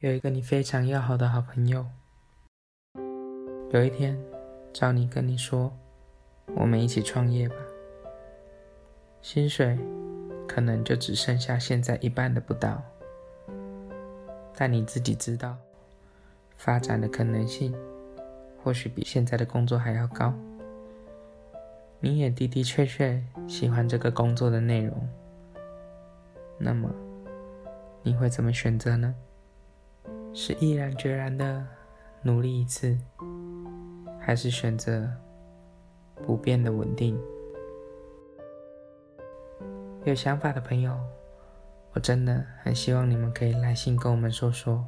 有一个你非常要好的好朋友，有一天找你跟你说：“我们一起创业吧。”薪水可能就只剩下现在一半的不到，但你自己知道，发展的可能性或许比现在的工作还要高。你也的的确确喜欢这个工作的内容，那么你会怎么选择呢？是毅然决然的努力一次，还是选择不变的稳定？有想法的朋友，我真的很希望你们可以来信跟我们说说，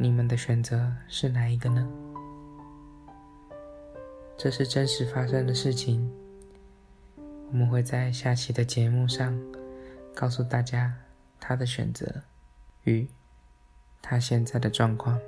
你们的选择是哪一个呢？这是真实发生的事情，我们会在下期的节目上告诉大家他的选择。与他现在的状况。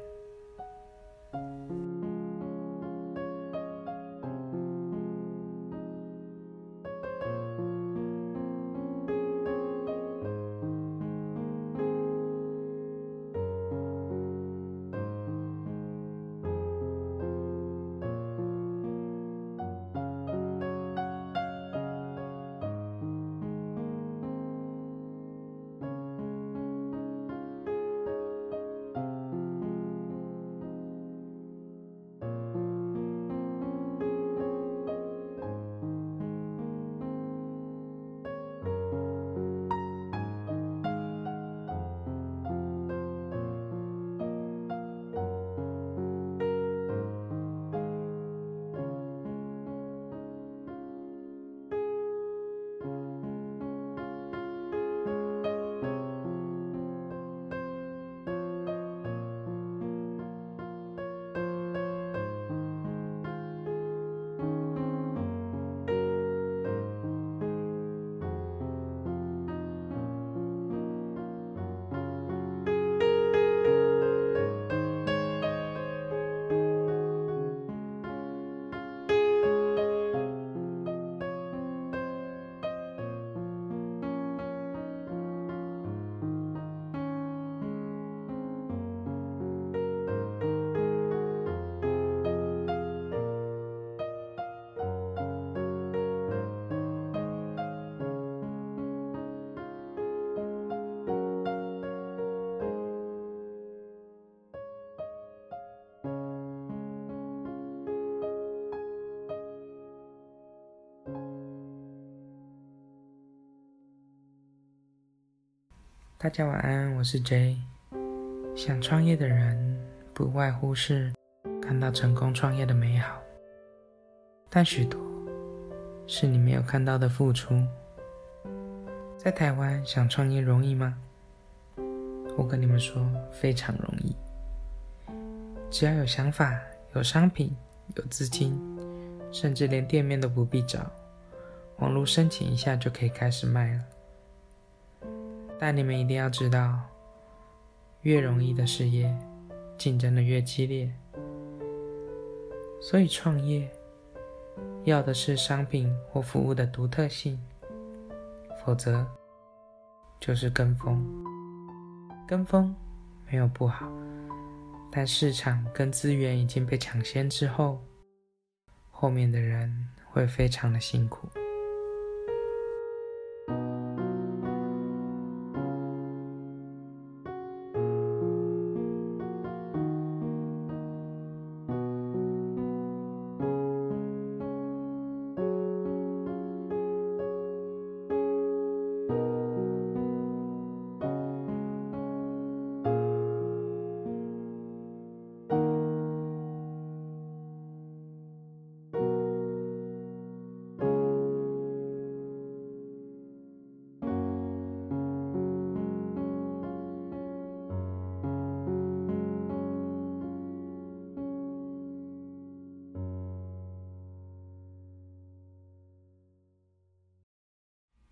大家晚安，我是 J。想创业的人不外乎是看到成功创业的美好，但许多是你没有看到的付出。在台湾想创业容易吗？我跟你们说，非常容易。只要有想法、有商品、有资金，甚至连店面都不必找，网络申请一下就可以开始卖了。但你们一定要知道，越容易的事业，竞争的越激烈。所以创业要的是商品或服务的独特性，否则就是跟风。跟风没有不好，但市场跟资源已经被抢先之后，后面的人会非常的辛苦。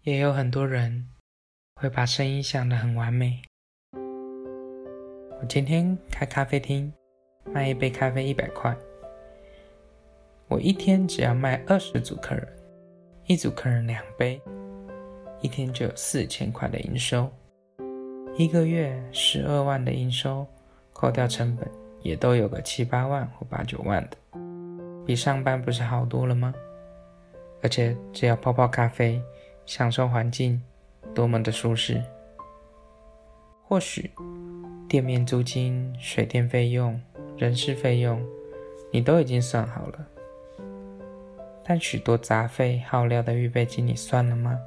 也有很多人会把声音想得很完美。我今天开咖啡厅，卖一杯咖啡一百块，我一天只要卖二十组客人，一组客人两杯，一天就有四千块的营收。一个月十二万的营收，扣掉成本，也都有个七八万或八九万的，比上班不是好多了吗？而且只要泡泡咖啡，享受环境，多么的舒适。或许店面租金、水电费用、人事费用，你都已经算好了，但许多杂费、耗料的预备金，你算了吗？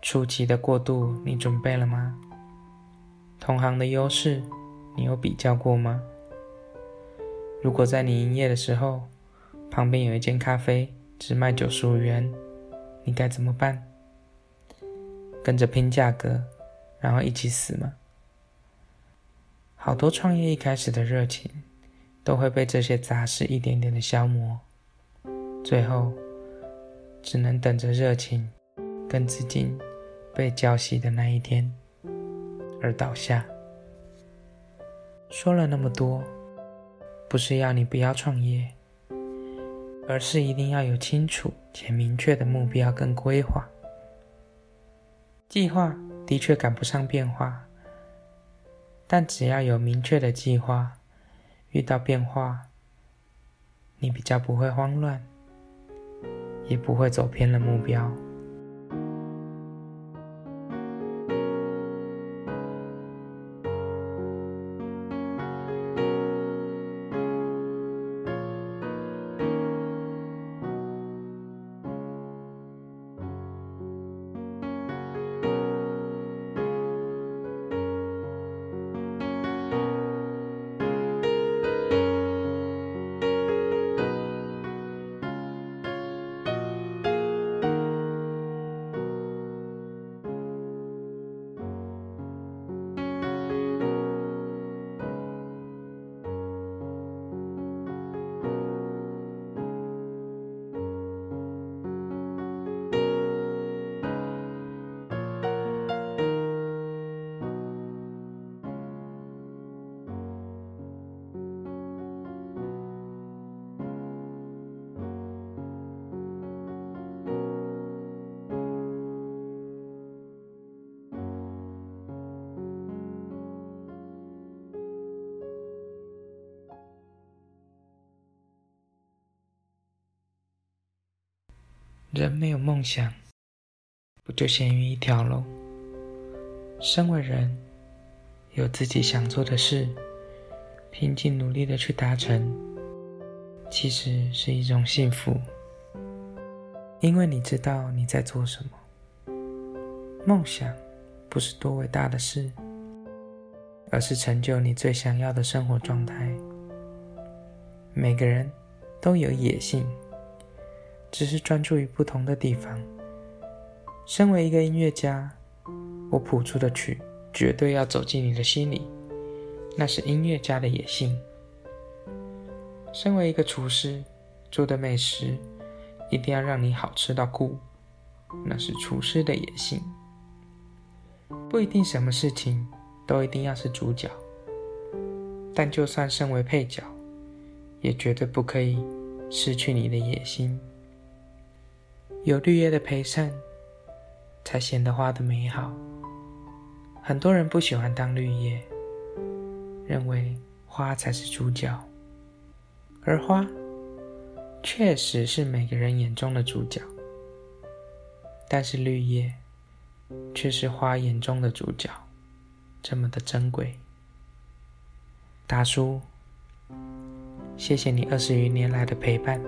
初期的过渡，你准备了吗？同行的优势，你有比较过吗？如果在你营业的时候，旁边有一间咖啡。只卖九十五元，你该怎么办？跟着拼价格，然后一起死吗？好多创业一开始的热情，都会被这些杂事一点点的消磨，最后只能等着热情跟资金被浇熄的那一天而倒下。说了那么多，不是要你不要创业。而是一定要有清楚且明确的目标跟规划。计划的确赶不上变化，但只要有明确的计划，遇到变化，你比较不会慌乱，也不会走偏了目标。人没有梦想，不就咸鱼一条喽？身为人，有自己想做的事，拼尽努力的去达成，其实是一种幸福。因为你知道你在做什么。梦想不是多伟大的事，而是成就你最想要的生活状态。每个人都有野性。只是专注于不同的地方。身为一个音乐家，我谱出的曲绝对要走进你的心里，那是音乐家的野性。身为一个厨师，做的美食一定要让你好吃到哭，那是厨师的野性。不一定什么事情都一定要是主角，但就算身为配角，也绝对不可以失去你的野心。有绿叶的陪衬，才显得花的美好。很多人不喜欢当绿叶，认为花才是主角，而花确实是每个人眼中的主角。但是绿叶却是花眼中的主角，这么的珍贵。大叔，谢谢你二十余年来的陪伴。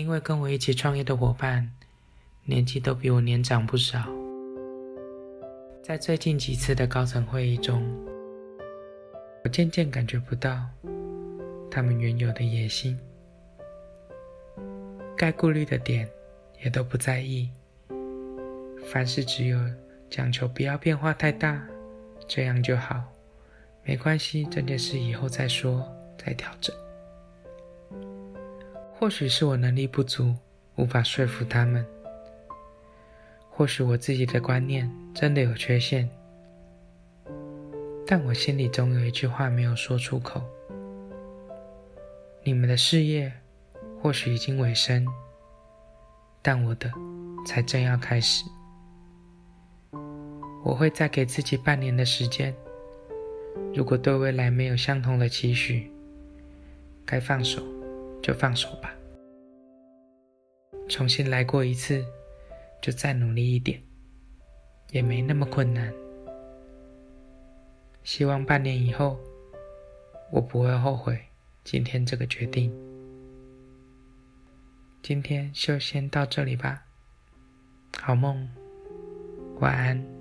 因为跟我一起创业的伙伴年纪都比我年长不少，在最近几次的高层会议中，我渐渐感觉不到他们原有的野心，该顾虑的点也都不在意，凡事只有讲求不要变化太大，这样就好，没关系，这件事以后再说，再调整。或许是我能力不足，无法说服他们；或许我自己的观念真的有缺陷，但我心里总有一句话没有说出口：你们的事业或许已经尾声，但我的才正要开始。我会再给自己半年的时间，如果对未来没有相同的期许，该放手。就放手吧，重新来过一次，就再努力一点，也没那么困难。希望半年以后，我不会后悔今天这个决定。今天就先到这里吧，好梦，晚安。